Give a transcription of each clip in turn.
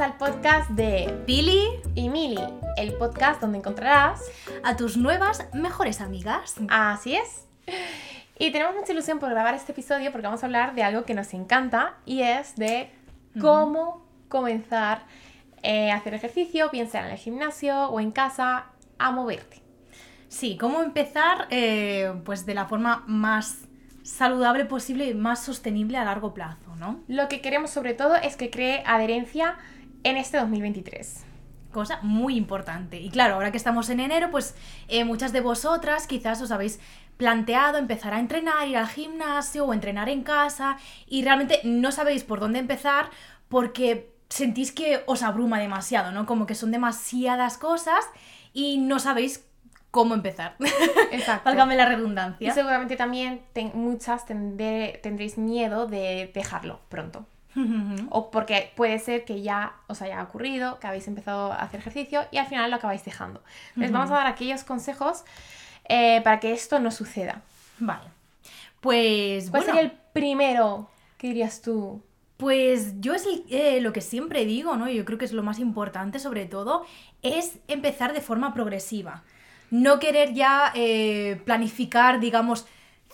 al podcast de Pili y Mili, el podcast donde encontrarás a tus nuevas mejores amigas. Así es. Y tenemos mucha ilusión por grabar este episodio porque vamos a hablar de algo que nos encanta y es de cómo comenzar eh, a hacer ejercicio, bien sea en el gimnasio o en casa, a moverte. Sí, cómo empezar eh, pues de la forma más saludable posible y más sostenible a largo plazo, ¿no? Lo que queremos sobre todo es que cree adherencia en este 2023 cosa muy importante. Y claro, ahora que estamos en enero, pues eh, muchas de vosotras quizás os habéis planteado empezar a entrenar, ir al gimnasio o entrenar en casa y realmente no sabéis por dónde empezar porque sentís que os abruma demasiado, ¿no? Como que son demasiadas cosas y no sabéis cómo empezar. Exacto. Válgame la redundancia. Y seguramente también muchas tendréis miedo de dejarlo pronto. O porque puede ser que ya os haya ocurrido, que habéis empezado a hacer ejercicio y al final lo acabáis dejando. Les vamos a dar aquellos consejos eh, para que esto no suceda. Vale. Pues ¿Cuál sería el primero que dirías tú? Pues yo es eh, lo que siempre digo, ¿no? Yo creo que es lo más importante sobre todo, es empezar de forma progresiva no querer ya eh, planificar, digamos,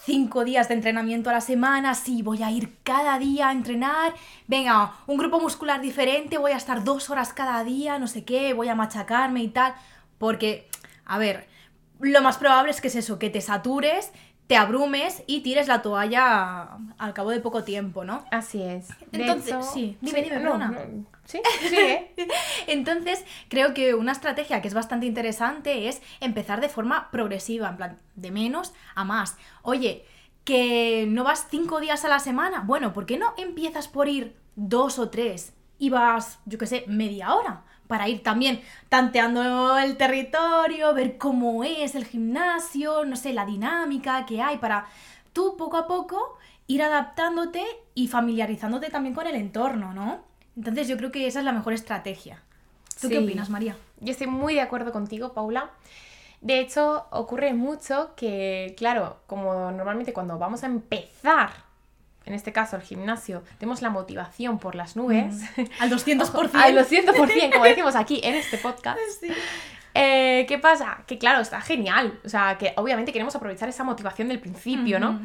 cinco días de entrenamiento a la semana, sí, voy a ir cada día a entrenar, venga, un grupo muscular diferente, voy a estar dos horas cada día, no sé qué, voy a machacarme y tal, porque, a ver, lo más probable es que es eso, que te satures, te abrumes y tires la toalla al cabo de poco tiempo, ¿no? Así es. Entonces, sí, dime, dime, no, Sí, sí. ¿eh? Entonces, creo que una estrategia que es bastante interesante es empezar de forma progresiva, en plan, de menos a más. Oye, que no vas cinco días a la semana. Bueno, ¿por qué no empiezas por ir dos o tres y vas, yo qué sé, media hora? Para ir también tanteando el territorio, ver cómo es el gimnasio, no sé, la dinámica que hay, para tú poco a poco ir adaptándote y familiarizándote también con el entorno, ¿no? Entonces yo creo que esa es la mejor estrategia. ¿Tú qué opinas, María? Yo estoy muy de acuerdo contigo, Paula. De hecho, ocurre mucho que, claro, como normalmente cuando vamos a empezar, en este caso el gimnasio, tenemos la motivación por las nubes. Mm. al 200%. al 200%, como decimos aquí en este podcast. Eh, ¿Qué pasa? Que claro, está genial. O sea, que obviamente queremos aprovechar esa motivación del principio, ¿no?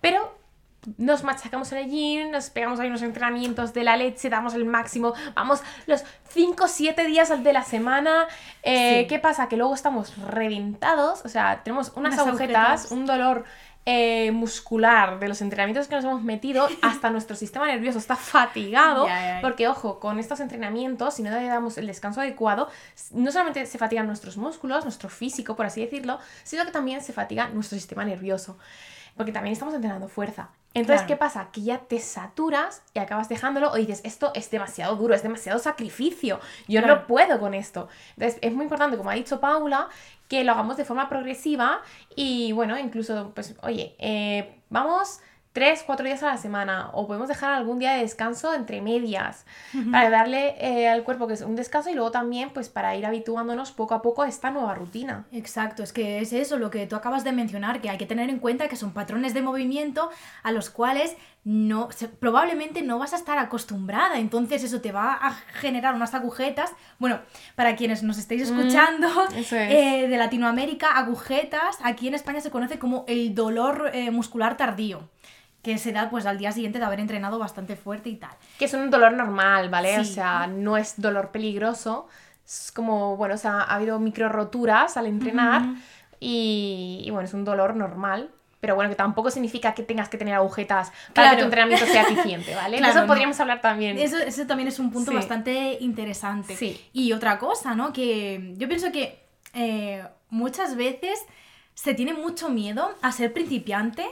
Pero nos machacamos en el gym, nos pegamos ahí unos entrenamientos de la leche, damos el máximo, vamos los 5 o 7 días de la semana. Eh, ¿Qué pasa? Que luego estamos reventados, o sea, tenemos unas, agujetas, un dolor eh, muscular de los entrenamientos que nos hemos metido, hasta nuestro sistema nervioso está fatigado, porque ojo, con estos entrenamientos, si no le damos el descanso adecuado, no solamente se fatigan nuestros músculos, nuestro físico, por así decirlo, sino que también se fatiga nuestro sistema nervioso porque también estamos entrenando fuerza. Entonces, ¿qué pasa? Que ya te saturas y acabas dejándolo o dices, esto es demasiado duro, es demasiado sacrificio, yo no puedo con esto. Entonces, es muy importante, como ha dicho Paula, que lo hagamos de forma progresiva y bueno, incluso, pues, oye, eh, vamos tres, cuatro días a la semana o podemos dejar algún día de descanso entre medias para darle eh, al cuerpo que es un descanso y luego también pues para ir habituándonos poco a poco a esta nueva rutina. Exacto, es que es eso lo que tú acabas de mencionar, que hay que tener en cuenta que son patrones de movimiento a los cuales no probablemente no vas a estar acostumbrada, entonces eso te va a generar unas agujetas. Bueno, para quienes nos estéis mm, escuchando eh, de Latinoamérica, agujetas. Aquí en España se conoce como el dolor eh, muscular tardío que se da pues al día siguiente de haber entrenado bastante fuerte y tal. Que es un dolor normal, ¿vale? O sea, no es dolor peligroso. Es como, bueno, o sea, ha habido micro roturas al entrenar y, bueno, es un dolor normal. Pero bueno, que tampoco significa que tengas que tener agujetas para que tu entrenamiento sea eficiente, ¿vale? eso podríamos hablar también. Eso, también es un punto bastante interesante. Sí. Y otra cosa, ¿no? Que yo pienso que eh, muchas veces se tiene mucho miedo a ser principiante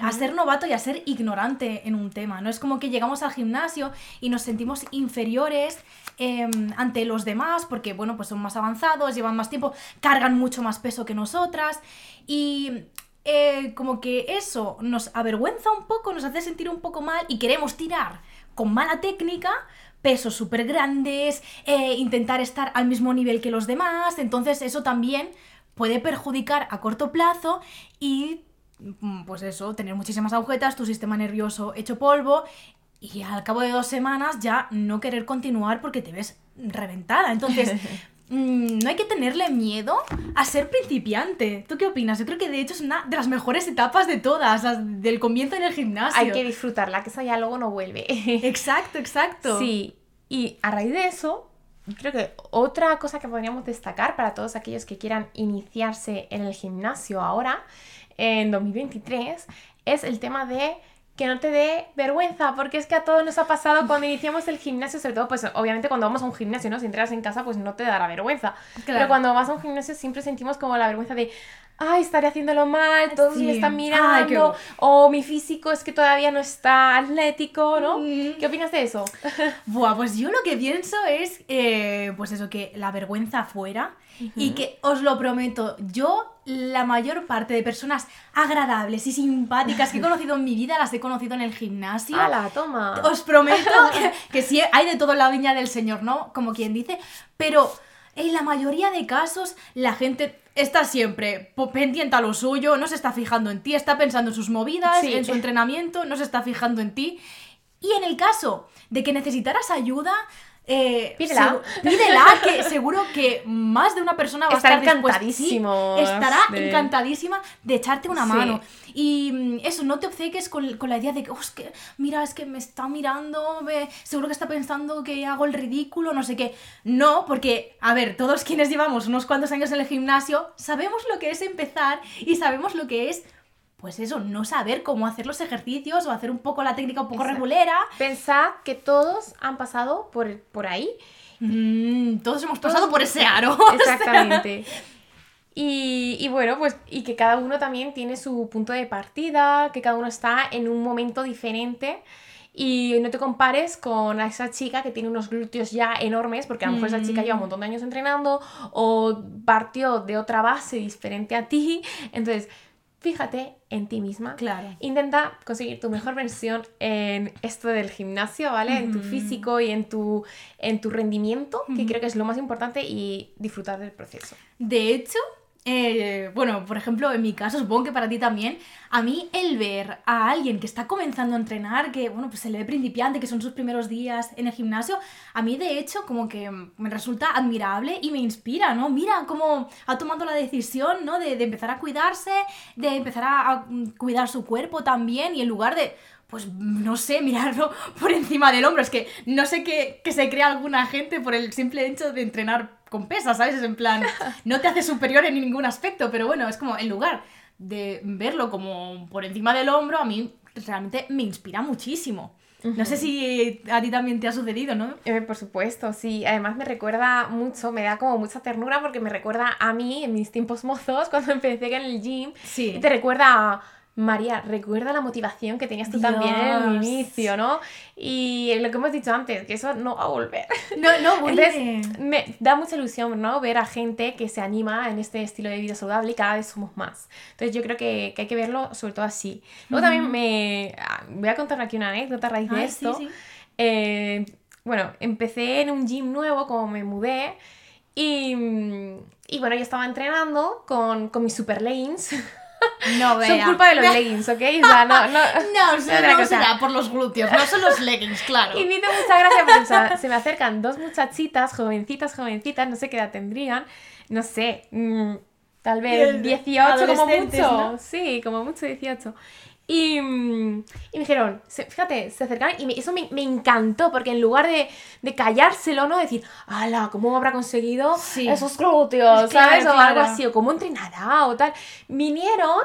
a ser novato y a ser ignorante en un tema. No es como que llegamos al gimnasio y nos sentimos inferiores em, ante los demás porque, bueno, pues son más avanzados, llevan más tiempo, cargan mucho más peso que nosotras. Y eh, como que eso nos avergüenza un poco, nos hace sentir un poco mal y queremos tirar con mala técnica pesos súper grandes, eh, intentar estar al mismo nivel que los demás, entonces eso también puede perjudicar a corto plazo y pues eso, tener muchísimas agujetas, tu sistema nervioso hecho polvo y al cabo de dos semanas ya no querer continuar porque te ves reventada. Entonces, mm, no hay que tenerle miedo a ser principiante. ¿Tú qué opinas? Yo creo que de hecho es una de las mejores etapas de todas, las del comienzo en el gimnasio. Hay que disfrutarla, que esa ya luego no vuelve. Exacto, exacto. Sí, y a raíz de eso, creo que otra cosa que podríamos destacar para todos aquellos que quieran iniciarse en el gimnasio ahora, en 2023, es el tema de que no te dé vergüenza, porque es que a todos nos ha pasado cuando iniciamos el gimnasio, sobre todo, pues obviamente cuando vamos a un gimnasio, ¿no? Si entras en casa, pues no te dará vergüenza. Pero cuando vas a un gimnasio siempre sentimos como la vergüenza de, ay, estaré haciéndolo mal, todos me están mirando, o mi físico es que todavía no está atlético, ¿no? ¿Qué opinas de eso? Buah, pues yo lo que pienso es, eh, pues eso, que la vergüenza fuera y que os lo prometo, yo la mayor parte de personas agradables y simpáticas que he conocido en mi vida las he conocido en el gimnasio. ¡Hala, toma! Os prometo que, que sí, hay de todo en la viña del Señor, ¿no? Como quien dice, pero en la mayoría de casos la gente está siempre pendiente a lo suyo, no se está fijando en ti, está pensando en sus movidas, en su entrenamiento, no se está fijando en ti. Y en el caso de que necesitaras ayuda, eh, pídela. pídela, que seguro que más de una persona va a estar encantadísimo. estará encantadísima de echarte una mano. Y mm, eso, no te obceques con, con la idea de que, oh, es que, mira, es que me está mirando, seguro que está pensando que hago el ridículo, no sé qué. No, porque, a ver, todos quienes llevamos unos cuantos años en el gimnasio, sabemos lo que es empezar y sabemos lo que es pues eso, no saber cómo hacer los ejercicios o hacer un poco la técnica un poco regulera. Pensad que todos han pasado por, por ahí. Mm, todos hemos pasado por ese aro. Exactamente. Y, y, bueno, pues y que cada uno también tiene su punto de partida, que cada uno está en un momento diferente. Y no te compares con esa chica que tiene unos glúteos ya enormes, porque a lo mejor esa chica lleva un montón de años entrenando o partió de otra base diferente a ti. Entonces, fíjate en ti misma. Claro. Intenta conseguir tu mejor versión en esto del gimnasio, ¿vale? En tu físico y en tu, en tu rendimiento, que creo que es lo más importante, y disfrutar del proceso. De hecho, eh, bueno, por ejemplo, en mi caso, supongo que para ti también, a mí el ver a alguien que está comenzando a entrenar, que, bueno, pues se le ve principiante, que son sus primeros días en el gimnasio, a mí de hecho como que me resulta admirable y me inspira, ¿no? Mira cómo ha tomado la decisión, ¿no? De, empezar a cuidarse, de empezar a cuidar su cuerpo también y en lugar de pues no sé, mirarlo por encima del hombro. Es que no sé qué, se crea alguna gente por el simple hecho de entrenar con pesas, ¿sabes? Es en plan, no te hace superior en ningún aspecto, pero bueno, es como en lugar de verlo como por encima del hombro, a mí realmente me inspira muchísimo. No sé si a ti también te ha sucedido, ¿no? Eh, por supuesto, sí. Además me recuerda mucho, me da como mucha ternura porque me recuerda a mí en mis tiempos mozos cuando empecé en el gym. Sí. Y te recuerda a María, recuerda la motivación que tenías tú también en el inicio, ¿no? Y lo que hemos dicho antes, que eso no va a volver. No, no vuelve. Entonces, me da mucha ilusión, ¿no? Ver a gente que se anima en este estilo de vida saludable y cada vez somos más. Entonces, yo creo que, hay que verlo sobre todo así. Luego también me... Ah, voy a contar aquí una anécdota a raíz de esto. Eh, bueno, empecé en un gym nuevo, como me mudé, y, y bueno, yo estaba entrenando con, con mis super lanes. No vea. Son culpa de los leggings, ¿ok? O sea, no, no, no, no, será por los glúteos, no son los leggings, claro. Y me hizo mucha gracia porque se me acercan dos muchachitas, jovencitas, jovencitas, no sé qué edad tendrían, no sé, mm, tal vez 18 como mucho. Sí, como mucho 18. Y, mm, y, me dijeron, fíjate, se acercaron y eso me, me, encantó porque en lugar de, de callárselo, ¿no? Decir, ala, ¿cómo habrá conseguido esos glúteos? ¿Sabes? O algo así, o cómo entrenará o tal. Vinieron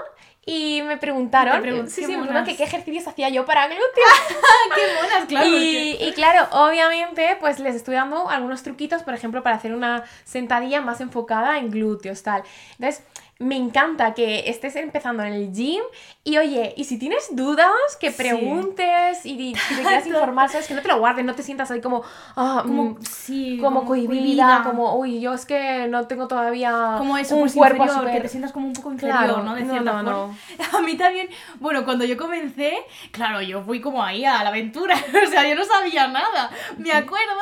y me preguntaron, sí, sí, ¿qué, qué ejercicios hacía yo para glúteos. ¡Qué monas, claro! Y, y, claro, obviamente, pues les estoy dando algunos truquitos, por ejemplo, para hacer una sentadilla más enfocada en glúteos, tal. Entonces, me encanta que estés empezando en el gym y oye, y si tienes dudas, que preguntes y, si te quieras informar, sabes que no te lo guardes, no te sientas ahí como, ah, como, mm, sí, como, cohibida, como, uy, yo es que no tengo todavía como eso, un pues cuerpo inferior, que te sientas como un poco inferior, ¿no? De cierta no, no, A mí también, bueno, cuando yo comencé, claro, yo fui como ahí a la aventura, o sea, yo no sabía nada. Me acuerdo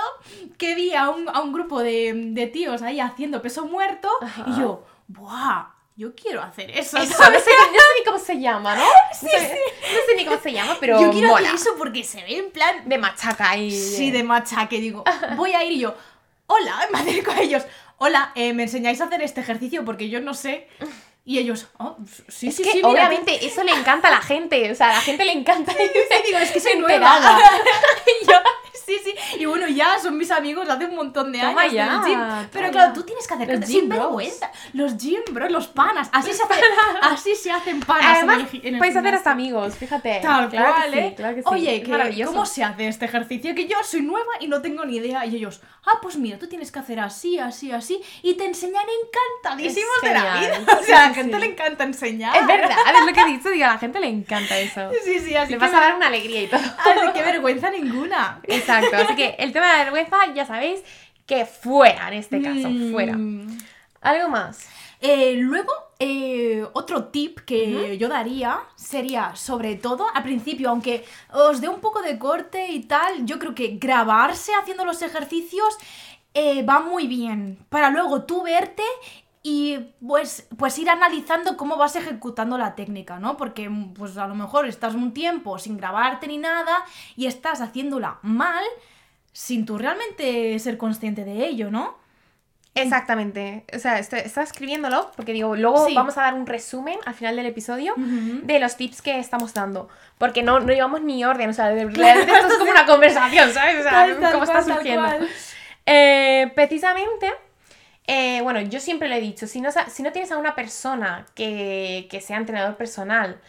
que vi a un, a un grupo de, de tíos ahí haciendo peso muerto y yo, ¡buah! Yo quiero hacer eso. Eso, no sé, no sé ni cómo se llama, ¿no? No sé, no sé ni cómo se llama, pero yo quiero mola. hacer eso porque se ve en plan De machaca y... Sí, de machaque, digo, voy a ir y yo, hola, me acerco a ellos, hola, eh, ¿me enseñáis a hacer este ejercicio? Porque yo no sé. Y ellos, oh, sí, es sí, que sí, mira, obviamente eso le encanta a la gente, o sea, a la gente le encanta. digo, es que soy nueva. y yo, sí, sí. Y bueno, ya son mis amigos hace un montón de Toma años. ya, gym. Pero claro, tú tienes que Los acercarte sin vergüenza. Los gym bros, los panas. Así se, hace, así se hacen panas. Además, en el en el podéis hacer hasta amigos, fíjate. Tal Claro cual, sí, ¿eh? claro que sí. Oye, que. ¿cómo se hace este ejercicio? Que yo soy nueva y no tengo ni idea. Y ellos, ah, pues mira, tú tienes que hacer así, así, así. Y te enseñan encantadísimos de la vida. O sea, la gente sí. le encanta enseñar. Es verdad, es lo que he dicho, digo, a la gente le encanta eso. Sí, sí, así Le que vas a dar una alegría y todo. Así que vergüenza ninguna. Exacto, así que el tema de la vergüenza ya sabéis que fuera en este caso, Mm. fuera. ¿Algo más? Eh, luego, eh, otro tip que yo daría sería, sobre todo, al principio, aunque os dé un poco de corte y tal, yo creo que grabarse haciendo los ejercicios eh, va muy bien. Para luego tú verte y pues, pues ir analizando cómo vas ejecutando la técnica, ¿no? Porque pues a lo mejor estás un tiempo sin grabarte ni nada y estás haciéndola mal sin tú realmente ser consciente de ello, ¿no? Exactamente. O sea, estoy, estaba escribiéndolo porque digo, luego Sí. vamos a dar un resumen al final del episodio de los tips que estamos dando. Porque no, no llevamos ni orden, o sea, realmente esto es como una conversación, ¿sabes? O sea, Tal, tal cómo está surgiendo. Eh, precisamente, eh, bueno, yo siempre lo he dicho, si no, si no tienes a una persona que, que sea entrenador personal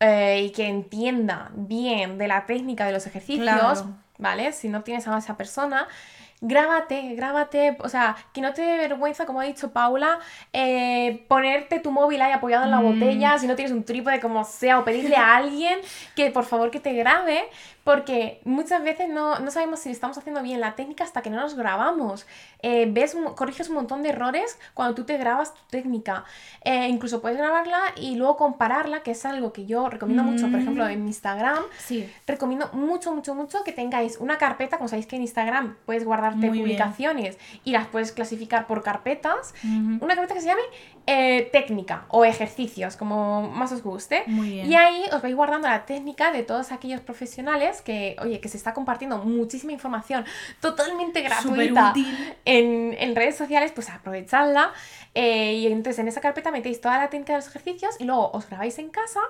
eh, y que entienda bien de la técnica de los ejercicios, Claro. ¿vale? Si no tienes a esa persona, grábate, grábate, o sea, que no te dé vergüenza, como ha dicho Paula, eh, ponerte tu móvil ahí apoyado en la Mm. botella, si no tienes un trípode como sea, o pedirle a alguien que por favor que te grabe, porque muchas veces no, no sabemos si estamos haciendo bien la técnica hasta que no nos grabamos. Eh, ves, corriges un montón de errores cuando tú te grabas tu técnica. Eh, incluso puedes grabarla y luego compararla, que es algo que yo recomiendo mucho, por Mm. ejemplo, en mi Instagram. Sí. Recomiendo mucho, mucho, mucho que tengáis una carpeta, como sabéis que en Instagram puedes guardarte Muy bien. publicaciones y las puedes clasificar por carpetas. Una carpeta que se llame eh, técnica o ejercicios, como más os guste. Muy bien. Y ahí os vais guardando la técnica de todos aquellos profesionales que, oye, que se está compartiendo muchísima información totalmente gratuita en, en redes sociales, pues aprovechadla. eh, y entonces en esa carpeta metéis toda la técnica de los ejercicios y luego os grabáis en casa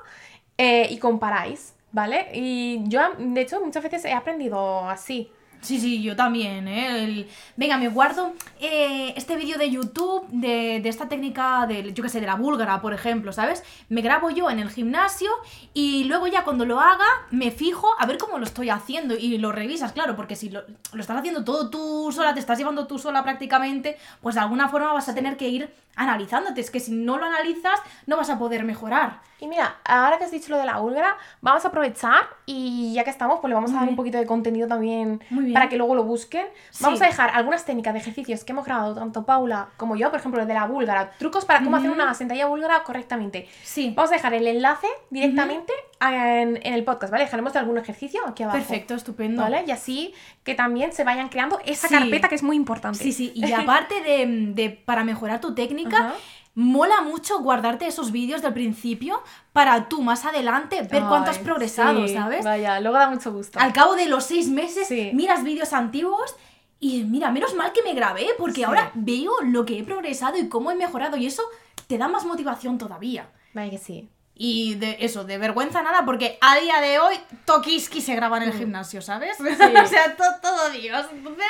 eh, y comparáis, ¿vale? Y yo, de hecho, muchas veces he aprendido así. Sí, sí, yo también, ¿eh? Venga, me guardo eh, este vídeo de YouTube de, de esta técnica de, yo qué sé, de la búlgara, por ejemplo, ¿sabes? Me grabo yo en el gimnasio y luego ya cuando lo haga me fijo a ver cómo lo estoy haciendo y lo revisas, claro, porque si lo, lo estás haciendo todo tú sola, te estás llevando tú sola prácticamente, pues de alguna forma vas a tener que ir analizándote. Es que si no lo analizas, no vas a poder mejorar. Y mira, ahora que has dicho lo de la búlgara, vamos a aprovechar y ya que estamos, pues le vamos a Muy dar un poquito de contenido también para que luego lo busquen. Sí. Vamos a dejar algunas técnicas de ejercicios que hemos grabado tanto Paula como yo, por ejemplo, el de la búlgara, trucos para cómo hacer una sentadilla búlgara correctamente. Sí. Vamos a dejar el enlace directamente en, en el podcast, ¿vale? Dejaremos de algún ejercicio aquí abajo. Perfecto, estupendo. ¿Vale? Y así que también se vayan creando esa Sí. carpeta que es muy importante. Sí, sí, y aparte de, de- para mejorar tu técnica, mola mucho guardarte esos vídeos del principio para tú más adelante ver cuánto has progresado, sí, ¿sabes? Vaya, luego da mucho gusto. Al cabo de los seis meses Sí. miras vídeos antiguos y mira, menos mal que me grabé porque ahora veo lo que he progresado y cómo he mejorado y eso te da más motivación todavía. Vaya que sí. Y de eso, de vergüenza nada, porque a día de hoy Tokiski se graba en el gimnasio, ¿sabes? o sea, to- todo Dios. Entonces,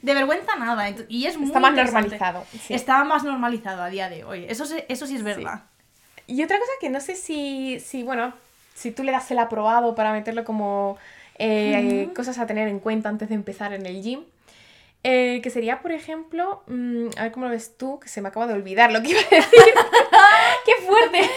de vergüenza nada. Y es muy Está más normalizado. sí. Está más normalizado a día de hoy. Eso, sí- eso sí es verdad. Y otra cosa que no sé si, si bueno, si tú le das el aprobado para meterlo como eh, cosas a tener en cuenta antes de empezar en el gym. eh, que sería, por ejemplo, mm, a ver cómo lo ves tú, que se me acaba de olvidar lo que iba a decir. ¡Qué fuerte!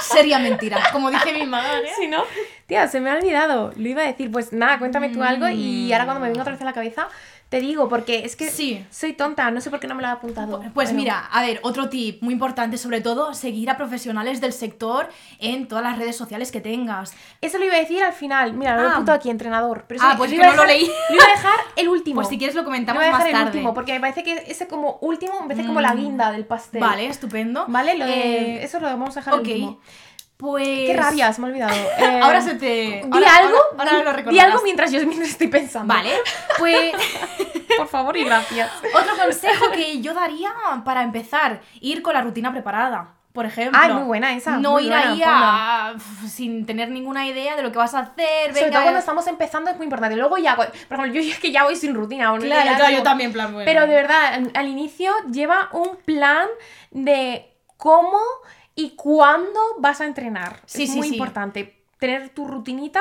Sería mentira, como dice mi madre. Si no, tía, se me ha olvidado. Lo iba a decir, pues nada, cuéntame tú algo y ahora cuando me venga otra vez a la cabeza Te digo, porque es que Sí. soy tonta, no sé por qué no me lo he apuntado. Pues mira, a ver, otro tip muy importante, sobre todo, seguir a profesionales del sector en todas las redes sociales que tengas. Eso lo iba a decir al final. Mira, lo he Ah. apuntado aquí, entrenador. Pero Ah, pues lo a no lo leí. Lo iba a dejar el último. Pues si quieres lo Lo comentamos voy a más dejar el tarde. último, porque me parece que ese como último me parece como la guinda del pastel. Vale, estupendo. Vale, lo de- Eh, eso lo vamos a dejar ok. el último. Pues... Qué rabia, se me ha olvidado. Eh, Ahora se te... Di ahora- algo, ahora- ahora lo di algo mientras yo mientras estoy pensando. Vale, pues Por favor y gracias. otro consejo que yo daría para empezar, ir con la rutina preparada. Por ejemplo, Ay, muy buena esa, No ir buena, ahí a- sin tener ninguna idea de lo que vas a hacer. Sobre venga, todo cuando estamos empezando es muy importante. Luego ya, por ejemplo, yo es que ya voy sin rutina. ¿no? Claro, yo también, plan, bueno. Pero de verdad, al inicio lleva un plan de cómo y cuándo vas a entrenar. Sí, es sí, muy sí. importante tener tu rutinita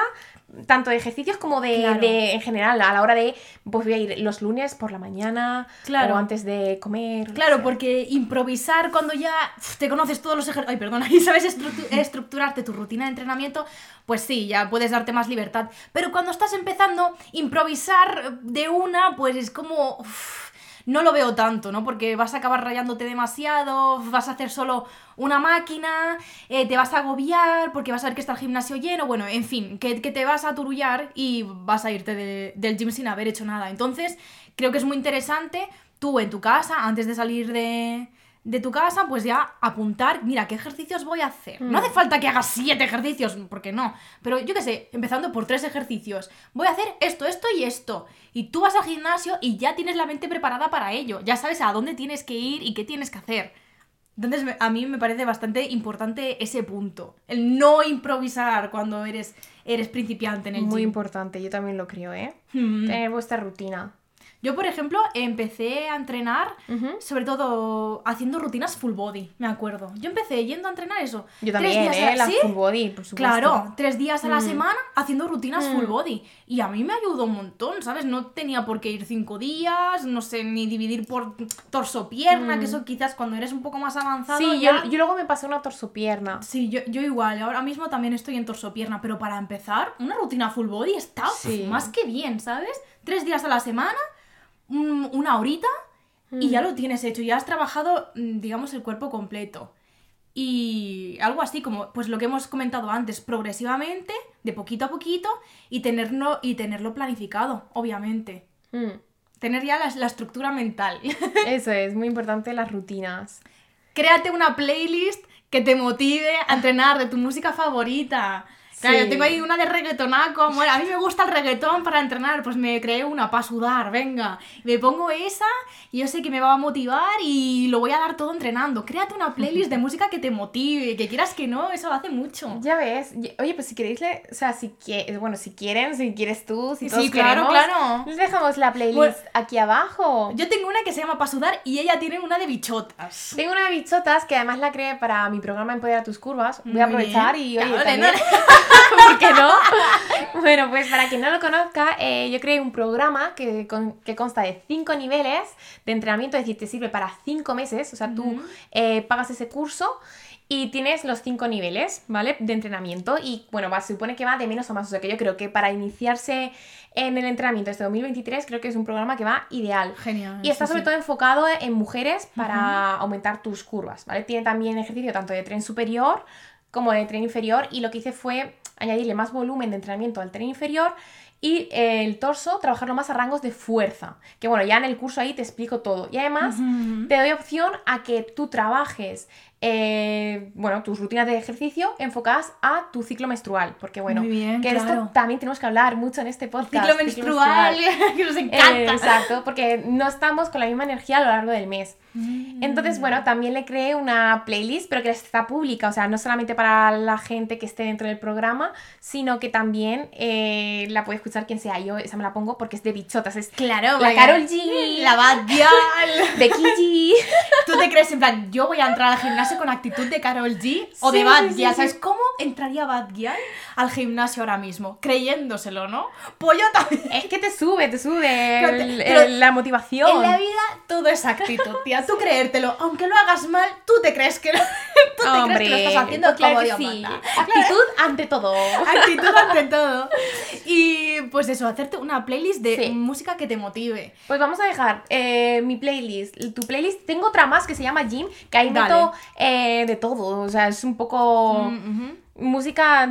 tanto de ejercicios como de, Claro. de- en general a la hora de pues voy a ir los lunes por la mañana Claro. o antes de comer Claro, porque improvisar cuando ya te conoces todos los ejercicios. Ay, perdona, y sabes estructu- estructurarte tu rutina de entrenamiento, pues sí, ya puedes darte más libertad. Pero cuando estás empezando, improvisar de una, pues es como. No lo veo tanto, ¿no? Porque vas a acabar rayándote demasiado, vas a hacer solo una máquina, eh, te vas a agobiar porque vas a ver que está el gimnasio lleno, bueno, en fin, que, que te vas a turullar y vas a irte de- del gym sin haber hecho nada. Entonces, creo que es muy interesante tú en tu casa, antes de salir de, de tu casa, pues ya apuntar, mira, ¿qué ejercicios voy a hacer? No hace falta que hagas siete ejercicios, porque no, pero yo qué sé, empezando por tres ejercicios, voy a hacer esto, esto y esto. Y tú vas al gimnasio y ya tienes la mente preparada para ello, ya sabes a dónde tienes que ir y qué tienes que hacer. Entonces a mí me parece bastante importante ese punto, el no improvisar cuando eres, eres principiante en el muy gym. importante yo también lo creo eh Mm. tener vuestra rutina Yo, por ejemplo, empecé a entrenar, sobre todo haciendo rutinas full body, me acuerdo. Yo empecé yendo a entrenar eso. yo tres también días eh a- la ¿Sí? full body por supuesto Claro, tres días a la Mm. semana haciendo rutinas Mm. full body. Y a mí me ayudó un montón, ¿sabes? No tenía por qué ir cinco días, no sé, ni dividir por torso-pierna, Mm. que eso quizás cuando eres un poco más avanzado. sí ya- yo, yo luego me pasé una torsopierna Sí, yo, yo igual, ahora mismo también estoy en torso-pierna, pero para empezar, una rutina full body está Sí. más que bien, ¿sabes? Tres días a la semana, un- una horita, y ya lo tienes hecho, ya has trabajado, mm, digamos, el cuerpo completo. Y algo así como, pues lo que hemos comentado antes, progresivamente, de poquito a poquito, y tenerlo, y tenerlo planificado, obviamente. Mm. Tener ya la, la estructura mental. eso es muy importante las rutinas Créate una playlist que te motive a entrenar de tu música favorita. Claro, Sí. yo tengo ahí una de reggaetonaco. Bueno, a mí me gusta el reggaetón para entrenar, pues me creé una para sudar, venga. Me pongo esa y yo sé que me va a motivar y lo voy a dar todo entrenando. Créate una playlist de música que te motive, que quieras que no, eso hace mucho. Ya ves, oye, pues si queréis, le- o sea, si qui- bueno, si quieren, si quieres tú, si Sí, todos claro, queremos, claro. les dejamos la playlist Bueno, aquí abajo. Yo tengo una que se llama para sudar y ella tiene una de bichotas. Tengo una de bichotas que además la creé para mi programa Empodera tus curvas. Voy a aprovechar bien. y oye, Claro, también, no, ¿por qué no? Bueno, pues para quien no lo conozca, eh, yo creé un programa que, con- que consta de cinco niveles de entrenamiento, es decir, te sirve para cinco meses, o sea, tú eh, pagas ese curso y tienes los cinco niveles, ¿vale? De entrenamiento y bueno, va, se supone que va de menos a más, o sea que yo creo que para iniciarse en el entrenamiento este 2023 creo que es un programa que va ideal. Genial. Y está sobre sí. todo enfocado en mujeres para aumentar tus curvas, ¿vale? Tiene también ejercicio tanto de tren superior como de tren inferior y lo que hice fue añadirle más volumen de entrenamiento al tren inferior y eh, el torso trabajarlo más a rangos de fuerza. Que bueno, ya en el curso ahí te explico todo. Y además te doy opción a que tú trabajes, eh, bueno, tus rutinas de ejercicio enfocadas a tu ciclo menstrual. Porque bueno, bien, que de esto claro. también tenemos que hablar mucho en este podcast. Ciclo menstrual, que nos encanta. Eh, exacto, porque no estamos con la misma energía a lo largo del mes. Mm. Entonces, bueno, también le creé una playlist, pero que está pública, o sea, no solamente para la gente que esté dentro del programa, sino que también eh, la puede escuchar quien sea. Yo esa me la pongo porque es de bichotas, es Claro, la. Carol G, La Bad Girl. Becky G. ¿Tú te crees en plan, yo voy a entrar al gimnasio con actitud de Carol G o Sí, de Bad sí. ¿Sabes cómo? entraría Bad Gyal al gimnasio ahora mismo? Creyéndoselo, ¿no? Pues yo también. Es que te sube, te sube Pero te- el- pero el- la motivación. En la vida todo es actitud, tía. Tú creértelo. Aunque lo hagas mal, tú te crees que lo, tú te Hombre, crees que lo estás haciendo pues claro como Dios sí. manda. Actitud ante todo. Actitud ante todo. Y pues eso, hacerte una playlist de música que te motive. Pues vamos a dejar eh, mi playlist, tu playlist. Tengo otra más que se llama Jim, que ahí Dale. meto eh, de todo. O sea, es un poco Mm, música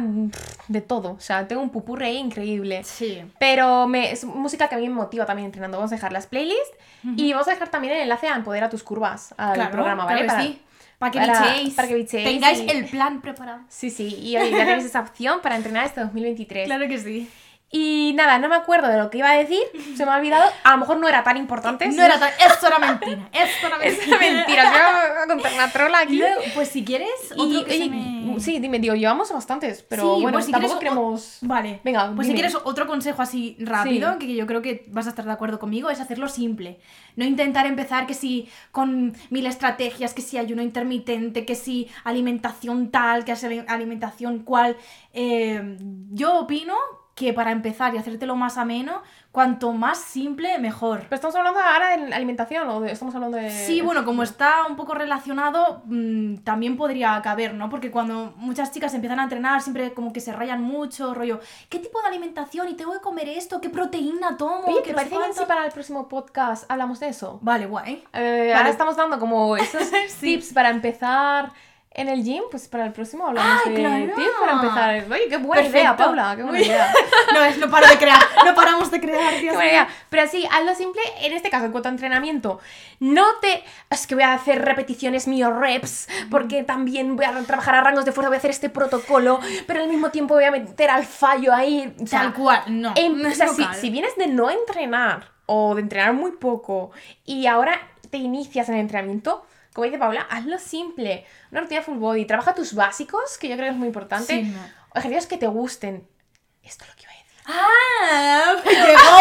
de todo. O sea, tengo un pupurre increíble. Sí. Pero me, es música que a mí me motiva también entrenando. Vamos a dejar las playlists y vamos a dejar también el enlace a Empodera tus curvas al Claro, programa, ¿vale? para, sí. Para que para- bichéis. para que bichéis Tengáis y- el plan preparado. Sí, sí, y hoy ya tenéis esa opción para entrenar este 2023. Claro que sí. Y nada, no me acuerdo de lo que iba a decir, se me ha olvidado. A lo mejor no era tan importante. No era tan... Esto era mentira. Esto era Es mentira. mentira, yo voy a contar una trola aquí. Luego, pues si quieres, otro Y, que se oye, me- sí, dime, digo, llevamos bastantes, pero Sí, bueno, pues si tampoco quieres o- queremos... Vale. Venga, Pues si quieres otro consejo así rápido, Sí. que yo creo que vas a estar de acuerdo conmigo, es hacerlo simple. No intentar empezar que si con mil estrategias, que si ayuno intermitente, que si alimentación tal, que si alimentación cual. Eh, yo opino que para empezar y hacértelo más ameno, cuanto más simple, mejor. Pero estamos hablando ahora de alimentación o de- estamos hablando de... Sí, bueno, como está un poco relacionado, mm, también podría caber, ¿no? Porque cuando muchas chicas empiezan a entrenar, siempre como que se rayan mucho, rollo, ¿qué tipo de alimentación? ¿Y tengo que comer esto? ¿Qué proteína tomo? Oye, ¿Qué ¿te no sé parece bien si para el próximo podcast hablamos de eso? Vale, guay. Eh, Vale. Ahora estamos dando como esos Sí. tips para empezar en el gym, pues para el próximo hablamos ¡Ay, de claro! tips para empezar. Oye, qué buena idea, Perfecto. Paula, qué buena Muy- idea. no, es, no paro de crear, no paramos de crear, Qué Dios buena mío. idea. Pero sí, hazlo simple, en este caso, en cuanto a entrenamiento. No te. Es que voy a hacer repeticiones mío reps, porque también voy a trabajar a rangos de fuerza, voy a hacer este protocolo, pero al mismo tiempo voy a meter al fallo ahí. O sea, Tal cual, no. en- no o sea, si vienes de no entrenar o de entrenar muy poco y ahora te inicias en el entrenamiento, como dice Paula, hazlo simple. Una rutina full body. Trabaja tus básicos, que yo creo que es muy importante. Sí, no. Ejercicios que te gusten. Esto es lo que iba a decir. ¡Ah! ¡Me llegó!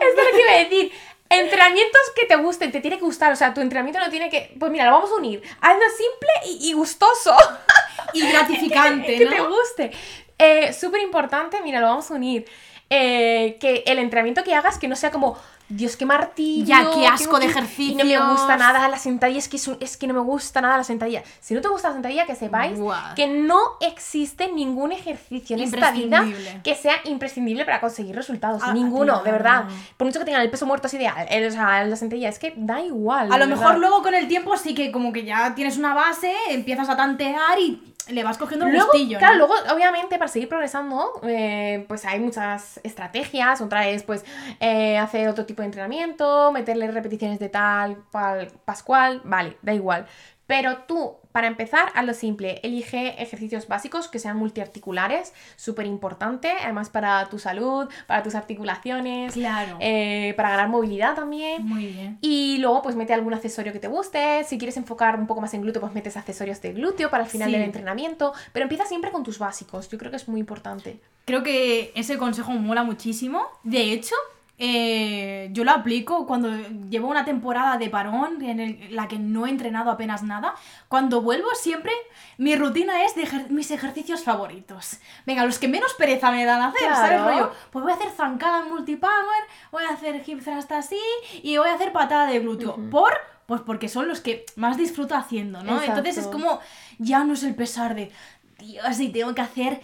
Esto es lo que iba a decir. Entrenamientos que te gusten, te tiene que gustar. O sea, tu entrenamiento no tiene que. Pues mira, lo vamos a unir. Hazlo simple y, y gustoso. y gratificante, que ¿no? te guste. Eh, Súper importante, mira, lo vamos a unir. Eh, que el entrenamiento que hagas que no sea como, Dios, qué martillo. Ya, qué asco de Y no me gusta nada la sentadilla, es que, es, un- es que no me gusta nada la sentadilla. Si no te gusta la sentadilla, que sepáis que no existe ningún ejercicio en esta vida que sea imprescindible para conseguir resultados. Ah, Ninguno, de verdad. Por mucho que tengan el peso muerto así de, eh, o sea, la sentadilla, es que da igual. A lo mejor luego con el tiempo sí que como que ya tienes una base, empiezas a tantear y le vas cogiendo el Luego, gustillo, claro, ¿no? luego, obviamente, para seguir progresando, eh, pues hay muchas estrategias. Otra es, pues, eh, hacer otro tipo de entrenamiento, meterle repeticiones de tal, cual, pascual, vale, da igual. Pero tú, para empezar, haz lo simple. Elige ejercicios básicos que sean multiarticulares, súper importante, además para tu salud, para tus articulaciones, Claro. eh, para ganar movilidad también. Muy bien. Y luego pues mete algún accesorio que te guste. Si quieres enfocar un poco más en glúteo, pues metes accesorios de glúteo para el final Sí. del entrenamiento. Pero empieza siempre con tus básicos. Yo creo que es muy importante. Creo que ese consejo mola muchísimo. De hecho, eh, yo lo aplico cuando llevo una temporada de parón en el- la que no he entrenado apenas nada. Cuando vuelvo siempre, mi rutina es de ejer- mis ejercicios favoritos. Venga, los que menos pereza me dan a hacer, ¿sabes? Rollo, pues voy a hacer zancada en multipower, voy a hacer hip thrust así y voy a hacer patada de glúteo. ¿Por? Pues porque son los que más disfruto haciendo, ¿no? Exacto. Entonces es como, ya no es el pesar de, Dios, y tengo que hacer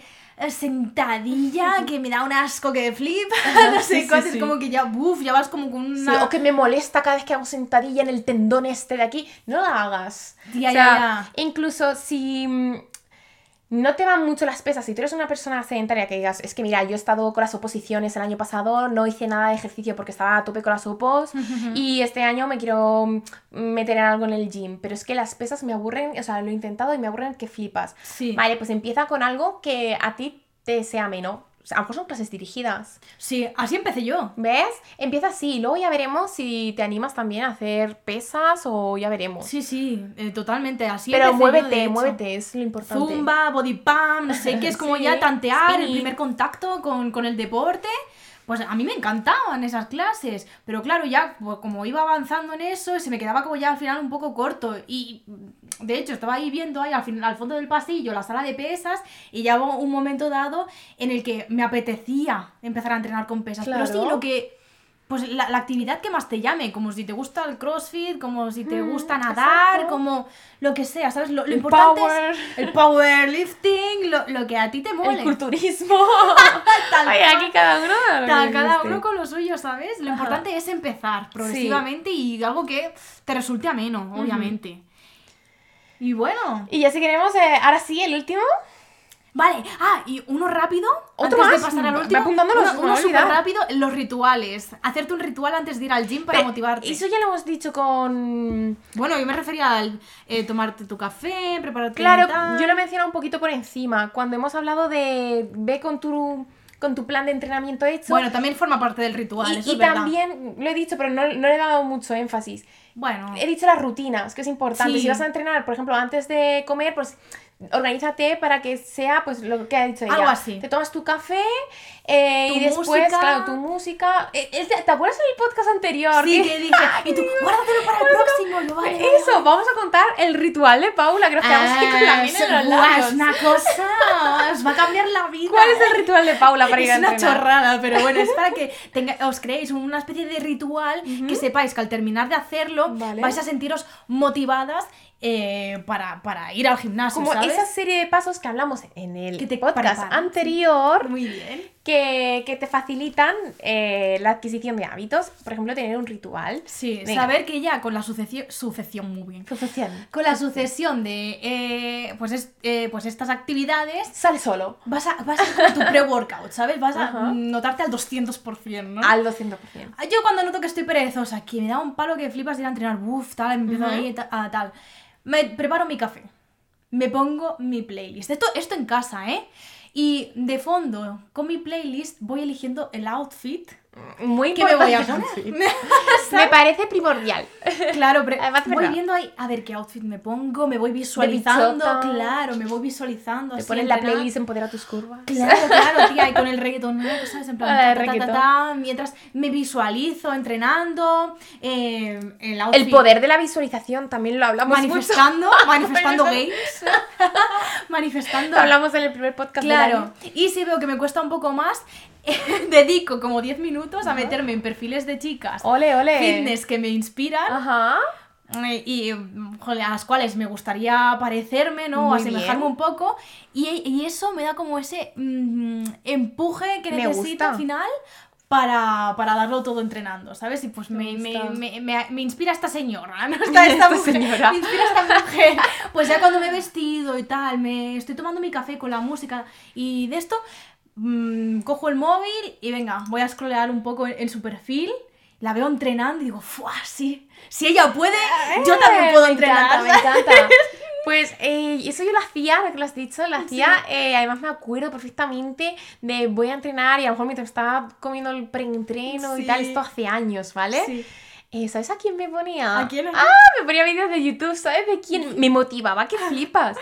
sentadilla que me da un asco que flip. no sé Sí, sí, cuánto, sí. es como que ya, buf, ya vas como con Sí, una... o que me molesta cada vez que hago sentadilla en el tendón este de aquí. No la hagas. Ya, O ya, sea, Incluso si mm, no te van mucho las pesas, si tú eres una persona sedentaria que digas, es que mira, yo he estado con las oposiciones el año pasado, no hice nada de ejercicio porque estaba a tope con las opos y este año me quiero mm, meter en algo en el gym, pero es que las pesas me aburren, o sea, lo he intentado y me aburren que flipas. Sí. Vale, pues empieza con algo que a ti te sea ameno. A lo mejor son clases dirigidas. Sí, así empecé yo. ¿Ves? Empieza así, luego ya veremos si te animas también a hacer pesas o ya veremos. Sí, sí, eh, totalmente, así Pero yo, muévete, muévete, es lo importante. Zumba, body pump, no sé qué, es como Sí, ya tantear el primer contacto con, con el deporte. Pues a mí me encantaban esas clases, pero claro, ya pues, como iba avanzando en eso, se me quedaba como ya al final un poco corto. Y de hecho, estaba ahí viendo ahí al, final, al fondo del pasillo la sala de pesas y ya hubo un momento dado en el que me apetecía empezar a entrenar con pesas. Pero sí, Claro. lo que pues la, la actividad que más te llame, como si te gusta el crossfit, como si te Mm, gusta nadar, exacto. como lo que sea, ¿sabes? Lo, lo El importante power. es el powerlifting, lo, lo que a ti te mole. El culturismo. Tal aquí cada uno. Tal- cada uno con lo suyo, ¿sabes? Lo Ajá. importante es empezar progresivamente y algo que te resulte ameno, obviamente. Y bueno, Y ya si queremos, eh, ahora sí, el último. Vale. Ah, y uno rápido. ¿Otro antes más? de pasar al último. uno me voy uno súper rápido, los rituales. Hacerte un ritual antes de ir al gym para Pe- motivarte. Eso ya lo hemos dicho con. Bueno, yo me refería al eh, tomarte tu café, prepararte Claro, tal. yo lo he mencionado un poquito por encima. Cuando hemos hablado de. Ve con tu, con tu plan de entrenamiento hecho. Bueno, también forma parte del ritual, y eso y es verdad. también, lo he dicho, pero no, no le he dado mucho énfasis. Bueno, He dicho las rutinas, que es importante. Sí. Si vas a entrenar, por ejemplo, antes de comer, pues organízate para que sea pues lo que ha dicho ella. Algo así. Te tomas tu café eh, Tu y después, música. claro, tu música. Eh, ¿Te acuerdas en el podcast anterior? sí que dije, y tú, guárdatelo para el próximo, yo, vale, vale, Eso, vamos a contar el ritual de Paula, que nos quedamos con la Ah, miel en los labios. es una cosa, os va a cambiar la vida. ¿Cuál es el ritual de Paula para ir a Es una entrenar? chorrada, pero bueno, es para que tenga- os creéis una especie de ritual que sepáis que al terminar de hacerlo Vale. vais a sentiros motivadas eh, para, para ir al gimnasio, Como ¿sabes? esa serie de pasos que hablamos en el Que te podcast preparan, anterior, Muy bien. que, que te facilitan eh, la adquisición de hábitos. Por ejemplo, tener un ritual. Sí, Venga. saber que ya con la sucesión, sucesión muy bien. Sucesión. Con la sucesión de eh, pues, es- pues estas actividades Sale solo. vas a, vas a tu pre-workout, ¿sabes? Vas a notarte al 200%, ¿no? Al 200%. Yo cuando noto que estoy perezosa, que me da un palo que flipas de ir a entrenar, uff, tal, empiezo Ujú. ahí ta- a tal. Me preparo mi café. Me pongo mi playlist. Esto, esto en casa, ¿eh? Y de fondo, con mi playlist, voy eligiendo el outfit Muy que me voy a importante. poner. Me parece primordial. Claro, pero Además, voy verdad. viendo ahí, a ver qué outfit me pongo, me voy visualizando, claro, me voy visualizando. Te así, pones la playlist Empodera tus curvas. Claro, claro, tía, y con el. Tú ¿sabes? En plan, ta, ta, mientras me visualizo entrenando, eh, el outfit El poder de la visualización también lo hablamos manifestando, manifestando Manifestando. games, manifestando. Lo hablamos en el primer podcast del Claro, año. y si veo que me cuesta un poco más, dedico como 10 minutos a meterme en perfiles de chicas Ole, ole. fitness que me inspiran Ajá. eh, y a las cuales me gustaría parecerme, ¿no? O Muy asemejarme bien. un poco. Y, y eso me da como ese mm, empuje que Me necesito gusta. al final para, para darlo todo entrenando, ¿sabes? Y pues me, Me me, me, me- me inspira esta señora, ¿no? Esta, esta Esta mujer. señora. Me inspira esta mujer. Pues ya cuando me he vestido y tal, me estoy tomando mi café con la música y de esto, mm, cojo el móvil y venga, voy a scrollear un poco en, en su perfil. La veo entrenando y digo, ¡fuah! Sí, si ella puede, yo también puedo Eh, me entrenar. Encanta, me encanta. Pues eh, eso yo lo hacía, ahora que lo has dicho, lo hacía. eh, además me acuerdo perfectamente de voy a entrenar y a lo mejor mientras estaba comiendo el preentreno y Sí. tal, esto hace años, ¿vale? Sí. Eh, ¿Sabes a quién me ponía? ¿A quién? Ah, me ponía vídeos de YouTube, ¿sabes de quién? Me motivaba, que flipas.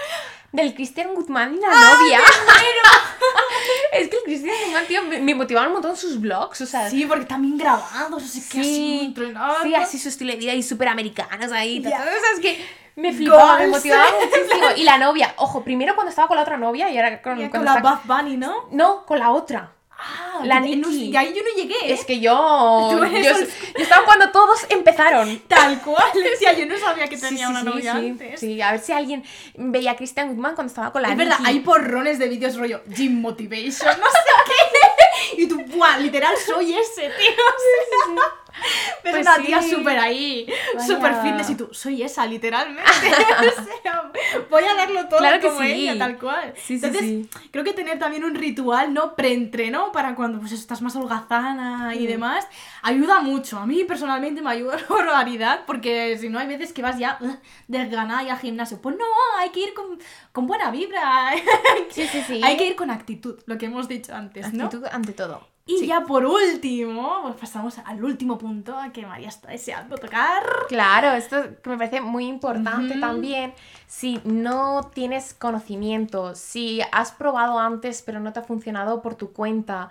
Del Cristian Guzmán y la novia. es que el Cristian Guzmán, tío, me, me motivaba un montón sus vlogs, o sea. Sí, porque también grabados, sé qué, así Sí, entrenando. sí, así su estilo de vida y súper americanos ahí. Ya. tal, tal, ¿sabes? que me flipaba, me Goals. motivaba muchísimo. Y la novia, ojo, primero cuando estaba con la otra novia y ahora con, cuando con la está- Buff Bunny, ¿no? No, con la otra. Ah, La no Nicki. y ahí yo no llegué, ¿eh? Es que yo. Yo, estaba cuando todos empezaron. Tal cual, decía, yo no sabía que tenía sí, una novia sí, antes. sí, a ver si alguien veía a Cristian Guzmán cuando estaba con la Es verdad, hay porrones de vídeos rollo Gym Motivation, no sé qué. Y tú, ¡buah! Literal, soy ese, tío. O sea, ves Pues una sí. tía súper ahí, súper fitness y tú, soy esa, literalmente. o sea, voy a darlo todo Claro como sí. ella, tal cual. Sí, Entonces, creo que tener también un ritual, ¿no? Preentreno para cuando pues estás más holgazana y Mm. demás, ayuda mucho. A mí personalmente me ayuda una barbaridad porque si no hay veces que vas ya uh, desganada y al gimnasio. Pues no, hay que ir con, con buena vibra. Sí, sí, sí. Hay que ir con actitud, lo que hemos dicho antes, ¿no? Actitud ante todo. Y Sí. ya por último, pues pasamos al último punto que María está deseando tocar. Claro, esto me parece muy importante también. Si no tienes conocimiento, si has probado antes pero no te ha funcionado por tu cuenta,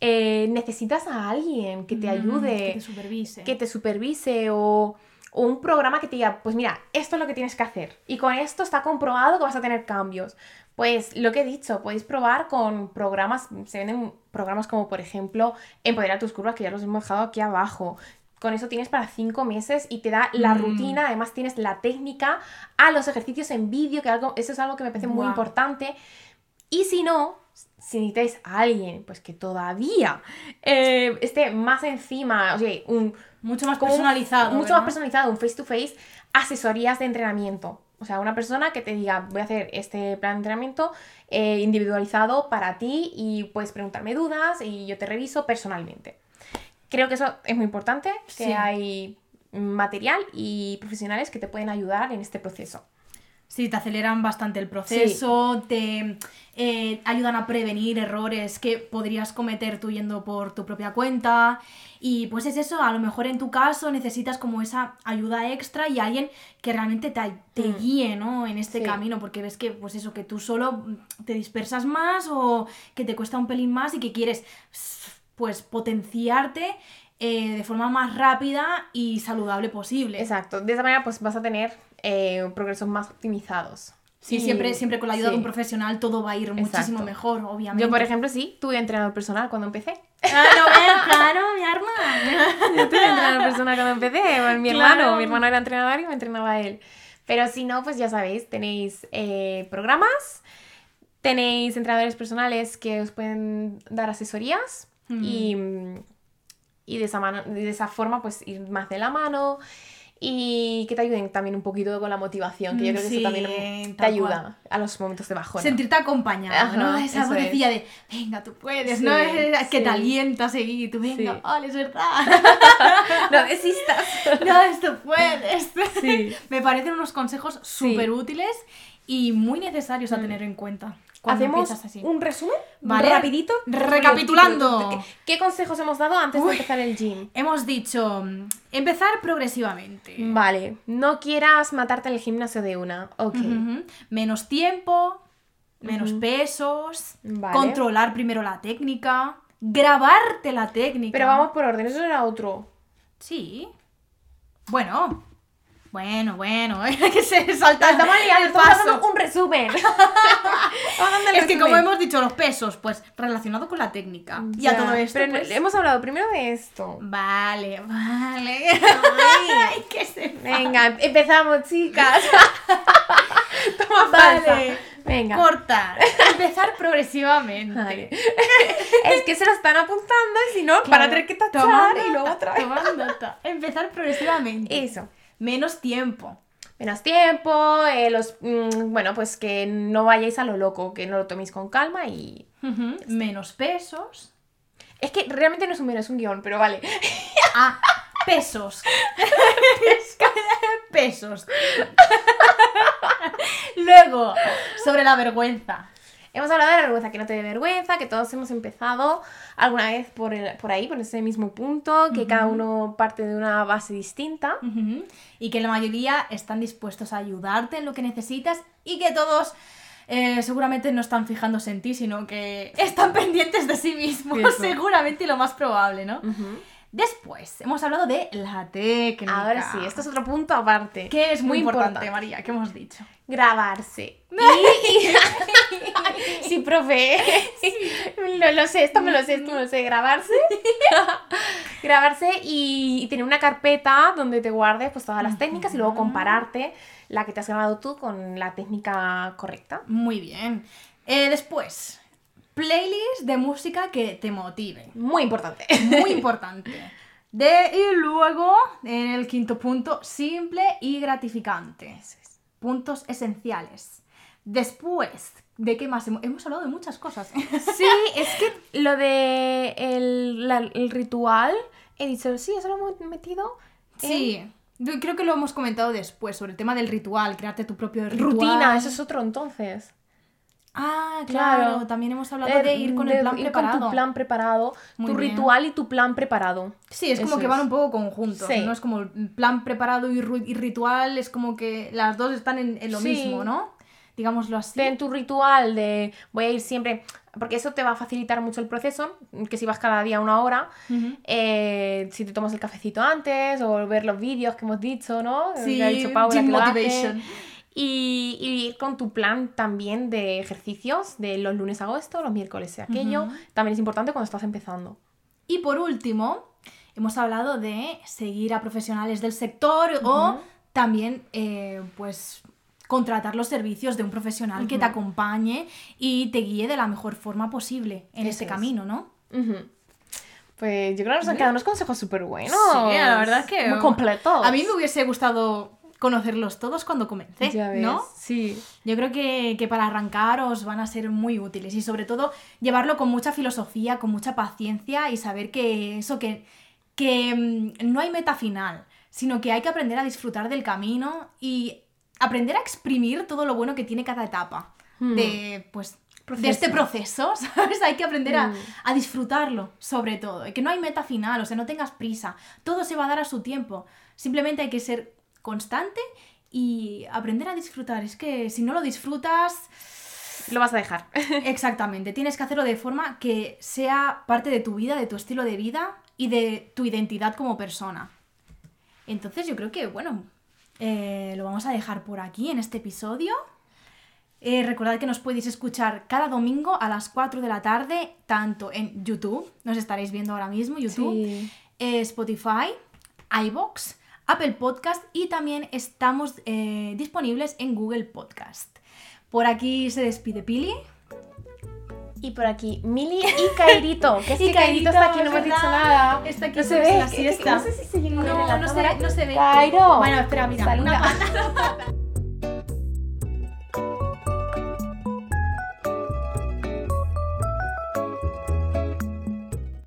eh, necesitas a alguien que te ayude, Mm, que te supervise. que te supervise o, o un programa que te diga, pues mira, esto es lo que tienes que hacer y con esto está comprobado que vas a tener cambios. Pues lo que he dicho, podéis probar con programas, se venden programas como por ejemplo Empoderar tus curvas, que ya los hemos dejado aquí abajo. Con eso tienes para cinco meses y te da la Mm. rutina, además tienes la técnica a los ejercicios en vídeo, que algo, eso es algo que me parece muy importante. Y si no, si necesitáis a alguien pues que todavía eh, esté más encima, o sea, un, Mucho más como un- personalizado. mucho ¿verdad? más personalizado, un face to face, asesorías de entrenamiento. O sea, una persona que te diga, voy a hacer este plan de entrenamiento eh, individualizado para ti y puedes preguntarme dudas y yo te reviso personalmente. Creo que eso es muy importante, que Sí. hay material y profesionales que te pueden ayudar en este proceso. Sí, te aceleran bastante el proceso, te eh, ayudan a prevenir errores que podrías cometer tú yendo por tu propia cuenta. Y pues es eso, a lo mejor en tu caso necesitas como esa ayuda extra y alguien que realmente te, te Mm. guíe, ¿no? En este Sí. camino, porque ves que, pues eso, que tú solo te dispersas más o que te cuesta un pelín más y que quieres, pues, potenciarte eh, de forma más rápida y saludable posible. Exacto, de esa manera pues vas a tener eh, progresos más optimizados. Sí, Y- siempre, siempre con la ayuda de sí. un profesional todo va a ir muchísimo Exacto. mejor, obviamente. Yo, por ejemplo, sí, tuve entrenador personal cuando empecé. Ah, no, veas, claro, mi arma. Yo tuve entrenador personal cuando empecé. bueno, mi Claro. hermano, mi hermano era entrenador y me entrenaba él. Pero si no, pues ya sabéis, tenéis eh, programas, tenéis entrenadores personales que os pueden dar asesorías Mm. y, y de, esa mano, de esa forma pues ir más de la mano y que te ayuden también un poquito con la motivación, que yo Mm, creo que sí, eso también te ayuda a los momentos de bajón. Sentirte acompañado, Ajá, ¿no? Esa vocecilla de, venga, tú puedes, Sí, ¿no? Es que sí. te alienta a seguir, tú venga, vale, es verdad. No desistas. no, esto puedes. Sí. Me parecen unos consejos súper útiles y muy necesarios a tener en cuenta. Cuando. ¿Hacemos empiezas así. un resumen? Vale. Rapidito. Recapitulando. ¿Qué, qué consejos hemos dado antes Uy. de empezar el gym? Hemos dicho, mm, empezar progresivamente. Vale, no quieras matarte en el gimnasio de una. Ok. Menos tiempo, menos Ujú. pesos, Vale. controlar primero la técnica, grabarte la técnica. Pero vamos por orden, eso era otro. Sí. Bueno. Bueno, bueno, que se salta Estamos paso. dando un resumen. Es que como hemos dicho, los pesos, pues relacionado con la técnica. Y a Ya, todo esto, Pero pues- hemos hablado primero de esto. Vale, vale. Ay, que se Venga, empezamos, chicas. Toma Vale. falsa. Venga. Cortar. Empezar progresivamente. Es que se lo están apuntando y si no, van a tener que tachar y luego otra vez. nota. Empezar progresivamente. Eso. Menos tiempo. menos tiempo, eh, los, mm, bueno, pues que no vayáis a lo loco, que no lo toméis con calma y... Menos pesos. Es que realmente no es un menos, es un guion, pero vale. Ah, pesos. pesos. Luego, sobre la vergüenza. Hemos hablado de la vergüenza, que no te dé vergüenza, que todos hemos empezado alguna vez por, el- por ahí, por ese mismo punto, que cada uno parte de una base distinta. Y que la mayoría están dispuestos a ayudarte en lo que necesitas y que todos eh, seguramente no están fijándose en ti, sino que están pendientes de sí mismos, Eso. seguramente y lo más probable, ¿no? Después, hemos hablado de la técnica. Ahora sí, esto es otro punto aparte. Que es muy importante, María, ¿qué hemos dicho? Grabarse. Y- sí, profe. Lo, lo sé, esto me lo sé, esto me lo sé. Grabarse. grabarse y, y tener una carpeta donde te guardes pues, todas las técnicas y luego compararte la que te has grabado tú con la técnica correcta. Muy bien. Eh, después, playlist de música que te motive. Muy importante. Muy importante. De, y luego, en el quinto punto, simple y gratificante. Puntos esenciales. Después, ¿de qué más? Hemos, hablado de muchas cosas. Sí, es que lo de el, la- el ritual, he dicho, sí, eso lo hemos metido. en Sí. Creo que lo hemos comentado después, sobre el tema del ritual, crearte tu propio ritual. Rutina, eso es otro entonces. Ah, claro. Claro. También hemos hablado de ir con el plan ir preparado. con tu plan preparado, Muy tu bien. ritual y tu plan preparado. Sí, es como que van un poco conjuntos. Sí. No es como plan preparado y, ritual, es como que las dos están en, en lo Sí. mismo, ¿no? Digámoslo así. Ten tu ritual de voy a ir siempre, porque eso te va a facilitar mucho el proceso, que si vas cada día una hora, eh, si te tomas el cafecito antes o ver los vídeos que hemos dicho, ¿no? Sí, Que ha dicho Paula que lo hace. Y, y ir con tu plan también de ejercicios de los lunes hago esto, los miércoles aquello. También es importante cuando estás empezando. Y por último, hemos hablado de seguir a profesionales del sector o también, eh, pues, contratar los servicios de un profesional que te acompañe y te guíe de la mejor forma posible en Eso este es. camino, ¿no? Pues yo creo que nos han quedado unos consejos súper buenos. Sí, la verdad es que- Muy completos. A mí me hubiese gustado conocerlos todos cuando comencé, Ya ves, ¿no? Sí. Yo creo que, que para arrancar os van a ser muy útiles y sobre todo llevarlo con mucha filosofía, con mucha paciencia y saber que eso, que, que mm, no hay meta final, sino que hay que aprender a disfrutar del camino y aprender a exprimir todo lo bueno que tiene cada etapa Hmm. de, pues, de este proceso, ¿sabes? Hay que aprender a, Mm. a disfrutarlo, sobre todo, y que no hay meta final, o sea, no tengas prisa, todo se va a dar a su tiempo, simplemente hay que ser constante y aprender a disfrutar, es que si no lo disfrutas, Lo vas a dejar. exactamente, tienes que hacerlo de forma que sea parte de tu vida, de tu estilo de vida y de tu identidad como persona. Entonces yo creo que, bueno, eh, lo vamos a dejar por aquí en este episodio. Eh, recordad que nos podéis escuchar cada domingo a las 4 de la tarde, tanto en YouTube, nos estaréis viendo ahora mismo, YouTube, Sí. eh, Spotify, iBox, Apple Podcast y también estamos eh, disponibles en Google Podcast. Por aquí se despide Pili. Y por aquí, Mili y Cairito. Que es Y que Cairito está aquí, no es hemos dicho nada. Está aquí no se ve. la siesta. No sé si se llega No, no se no se ve. Cairo. Bueno, espera, mira, Saluda. una pata.